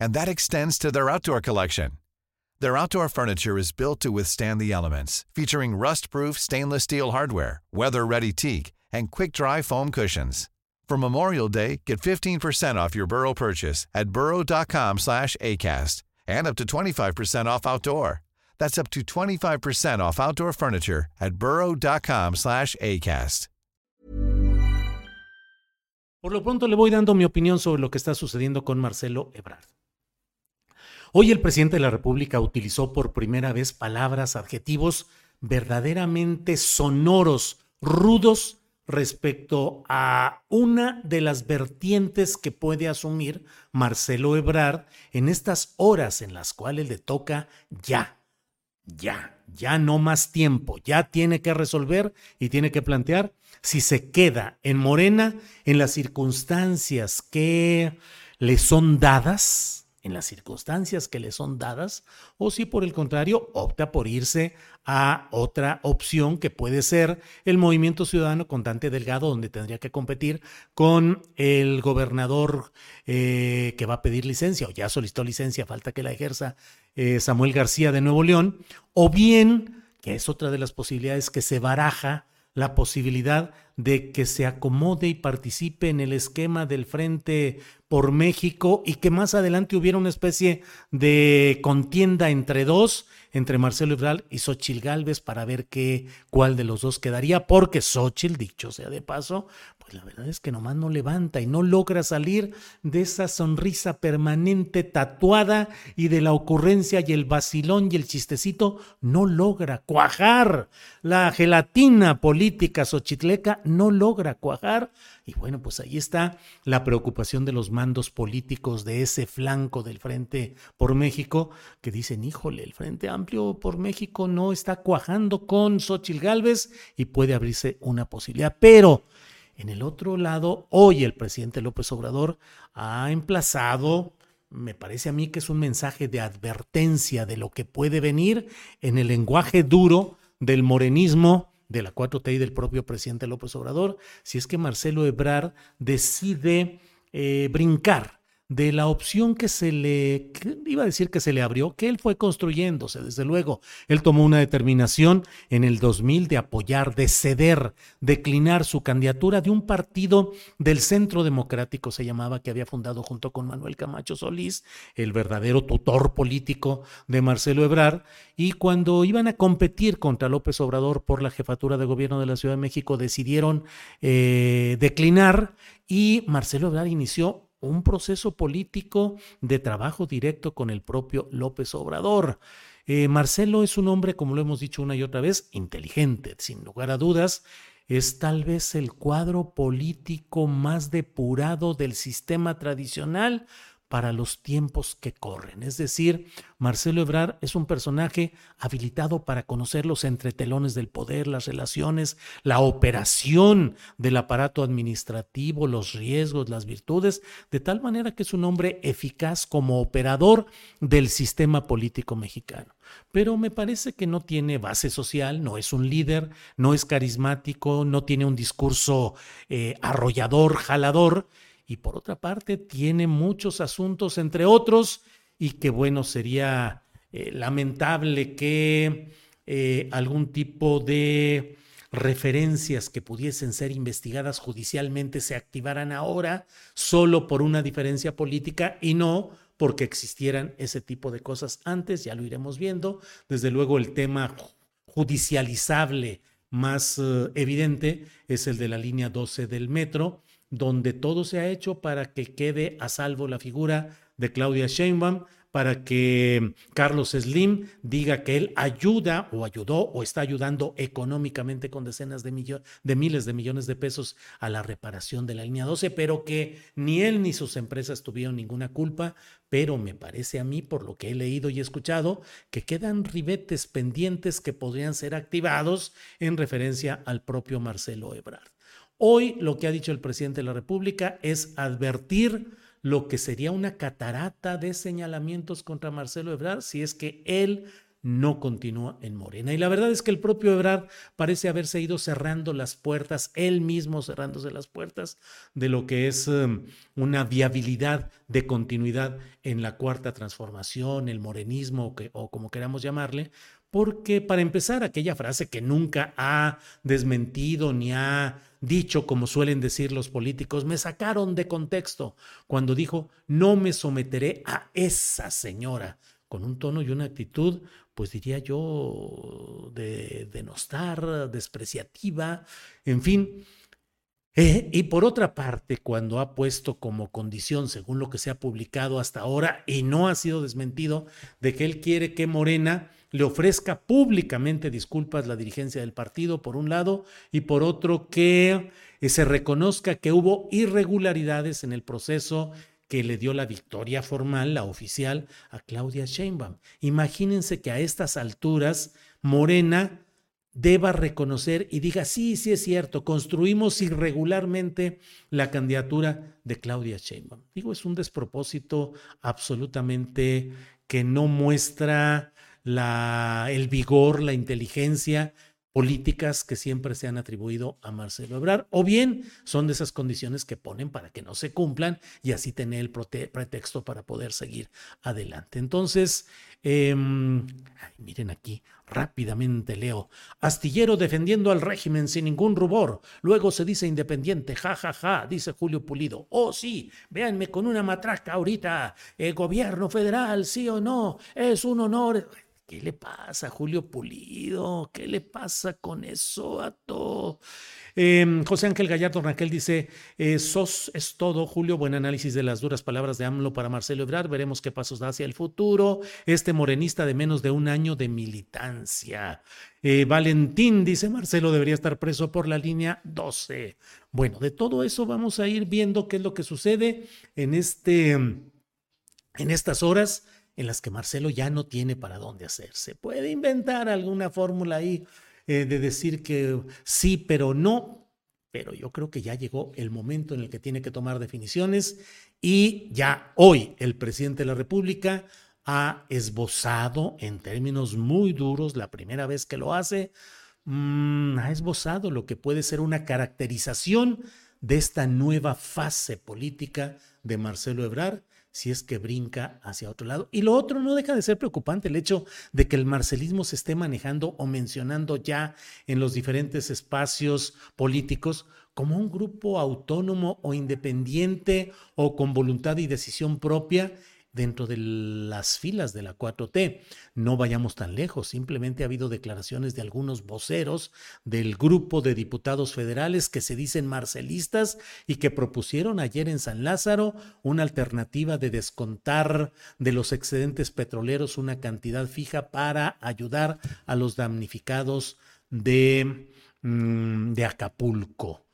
and that extends to their outdoor collection. Their outdoor furniture is built to withstand the elements, featuring rust-proof stainless steel hardware, weather-ready teak, and quick-dry foam cushions. For Memorial Day, get 15% off your Burrow purchase at burrow.com/acast and up to 25% off outdoor. That's up to 25% off outdoor furniture at burrow.com/acast. Por lo pronto le voy dando mi opinión sobre lo que está sucediendo con Marcelo Ebrard. Hoy el presidente de la República utilizó por primera vez palabras, adjetivos verdaderamente sonoros, rudos respecto a una de las vertientes que puede asumir Marcelo Ebrard en estas horas en las cuales le toca ya, ya, ya no más tiempo, ya tiene que resolver y tiene que plantear si se queda en Morena en las circunstancias que le son dadas, en las circunstancias que le son dadas, o si por el contrario opta por irse a otra opción que puede ser el movimiento ciudadano con Dante Delgado, donde tendría que competir con el gobernador eh, que va a pedir licencia, o ya solicitó licencia, falta que la ejerza eh, Samuel García de Nuevo León, o bien, que es otra de las posibilidades que se baraja, la posibilidad de que se acomode y participe en el esquema del Frente por México y que más adelante hubiera una especie de contienda entre dos, entre Marcelo Ebrard y Xochil Gálvez para ver qué, cuál de los dos quedaría, porque Xochil, dicho sea de paso, pues la verdad es que nomás no levanta y no logra salir de esa sonrisa permanente tatuada y de la ocurrencia y el vacilón y el chistecito, no logra cuajar. La gelatina política xochitleca no logra cuajar. Y bueno, pues ahí está la preocupación de los mandos políticos de ese flanco del Frente por México, que dicen, híjole, el Frente Amplio por México no está cuajando con Xochil Gálvez y puede abrirse una posibilidad. Pero en el otro lado, hoy el presidente López Obrador ha emplazado me parece a mí que es un mensaje de advertencia de lo que puede venir en el lenguaje duro del morenismo de la 4T y del propio presidente López Obrador, si es que Marcelo Ebrard decide eh, brincar de la opción que se le, iba a decir que se le abrió, que él fue construyéndose, desde luego. Él tomó una determinación en el 2000 de apoyar, de ceder, declinar su candidatura de un partido del Centro Democrático, se llamaba, que había fundado junto con Manuel Camacho Solís, el verdadero tutor político de Marcelo Ebrard, y cuando iban a competir contra López Obrador por la jefatura de gobierno de la Ciudad de México, decidieron eh, declinar y Marcelo Ebrard inició un proceso político de trabajo directo con el propio López Obrador. Eh, Marcelo es un hombre, como lo hemos dicho una y otra vez, inteligente, sin lugar a dudas. Es tal vez el cuadro político más depurado del sistema tradicional, para los tiempos que corren. Es decir, Marcelo Ebrard es un personaje habilitado para conocer los entretelones del poder, las relaciones, la operación del aparato administrativo, los riesgos, las virtudes, de tal manera que es un hombre eficaz como operador del sistema político mexicano. Pero me parece que no tiene base social, no es un líder, no es carismático, no tiene un discurso eh, arrollador, jalador y por otra parte tiene muchos asuntos, entre otros, y que bueno, sería eh, lamentable que eh, algún tipo de referencias que pudiesen ser investigadas judicialmente se activaran ahora solo por una diferencia política y no porque existieran ese tipo de cosas antes, ya lo iremos viendo. Desde luego el tema judicializable más eh, evidente es el de la línea 12 del metro, donde todo se ha hecho para que quede a salvo la figura de Claudia Sheinbaum, para que Carlos Slim diga que él ayuda o ayudó o está ayudando económicamente con decenas de, de miles de millones de pesos a la reparación de la línea 12, pero que ni él ni sus empresas tuvieron ninguna culpa, pero me parece a mí, por lo que he leído y escuchado, que quedan ribetes pendientes que podrían ser activados en referencia al propio Marcelo Ebrard. Hoy lo que ha dicho el presidente de la República es advertir lo que sería una catarata de señalamientos contra Marcelo Ebrard si es que él no continúa en Morena. Y la verdad es que el propio Ebrard parece haberse ido cerrando las puertas, él mismo cerrándose las puertas de lo que es um, una viabilidad de continuidad en la cuarta transformación, el morenismo o como queramos llamarle, porque para empezar, aquella frase que nunca ha desmentido ni ha dicho, como suelen decir los políticos, me sacaron de contexto cuando dijo, no me someteré a esa señora, con un tono y una actitud, pues diría yo, de denostar, despreciativa, en fin. Eh, y por otra parte, cuando ha puesto como condición, según lo que se ha publicado hasta ahora, y no ha sido desmentido, de que él quiere que Morena le ofrezca públicamente disculpas la dirigencia del partido, por un lado, y por otro, que eh, se reconozca que hubo irregularidades en el proceso que le dio la victoria formal, la oficial, a Claudia Sheinbaum. Imagínense que a estas alturas Morena deba reconocer y diga, sí, sí es cierto, construimos irregularmente la candidatura de Claudia Sheinbaum. Digo, es un despropósito absolutamente que no muestra el vigor, la inteligencia políticas que siempre se han atribuido a Marcelo Ebrard, o bien son de esas condiciones que ponen para que no se cumplan y así tener el pretexto para poder seguir adelante. Entonces, em, miren aquí, rápidamente leo, astillero defendiendo al régimen sin ningún rubor, luego se dice independiente, ja, ja, ja, dice Julio Pulido, oh sí, véanme con una matraca ahorita, el gobierno federal, sí o no, es un honor ¿Qué le pasa, Julio Pulido? ¿Qué le pasa con eso a todo? Em, José Ángel Gallardo Raquel dice, eh, sos es todo, Julio, buen análisis de las duras palabras de AMLO para Marcelo Ebrard, veremos qué pasos da hacia el futuro, este morenista de menos de un año de militancia. Eh, Valentín dice, Marcelo debería estar preso por la línea 12. Bueno, de todo eso vamos a ir viendo qué es lo que sucede en, este, en estas horas en las que Marcelo ya no tiene para dónde hacerse. Puede inventar alguna fórmula ahí eh, de decir que sí, pero no, pero yo creo que ya llegó el momento en el que tiene que tomar definiciones y ya hoy el presidente de la República ha esbozado en términos muy duros, la primera vez que lo hace, mm, ha esbozado lo que puede ser una caracterización de esta nueva fase política de Marcelo Ebrard si es que brinca hacia otro lado. Y lo otro no deja de ser preocupante el hecho de que el marcelismo se esté manejando o mencionando ya en los diferentes espacios políticos como un grupo autónomo o independiente o con voluntad y decisión propia dentro de las filas de la 4T. No vayamos tan lejos, simplemente ha habido declaraciones de algunos voceros del grupo de diputados federales que se dicen marcelistas y que propusieron ayer en San Lázaro una alternativa de descontar de los excedentes petroleros una cantidad fija para ayudar a los damnificados de, mm, de Acapulco.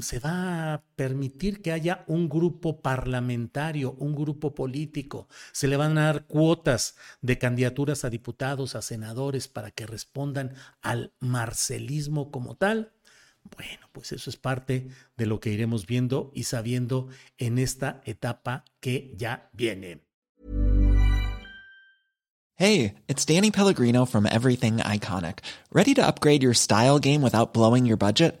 Se va a permitir que haya un grupo parlamentario, un grupo político, se le van a dar cuotas de candidaturas a diputados, a senadores, para que respondan al marcelismo como tal. Bueno, pues eso es parte de lo que iremos viendo y sabiendo en esta etapa que ya viene. Hey, it's Danny Pellegrino from Everything Iconic. ¿Ready to upgrade your style game without blowing your budget?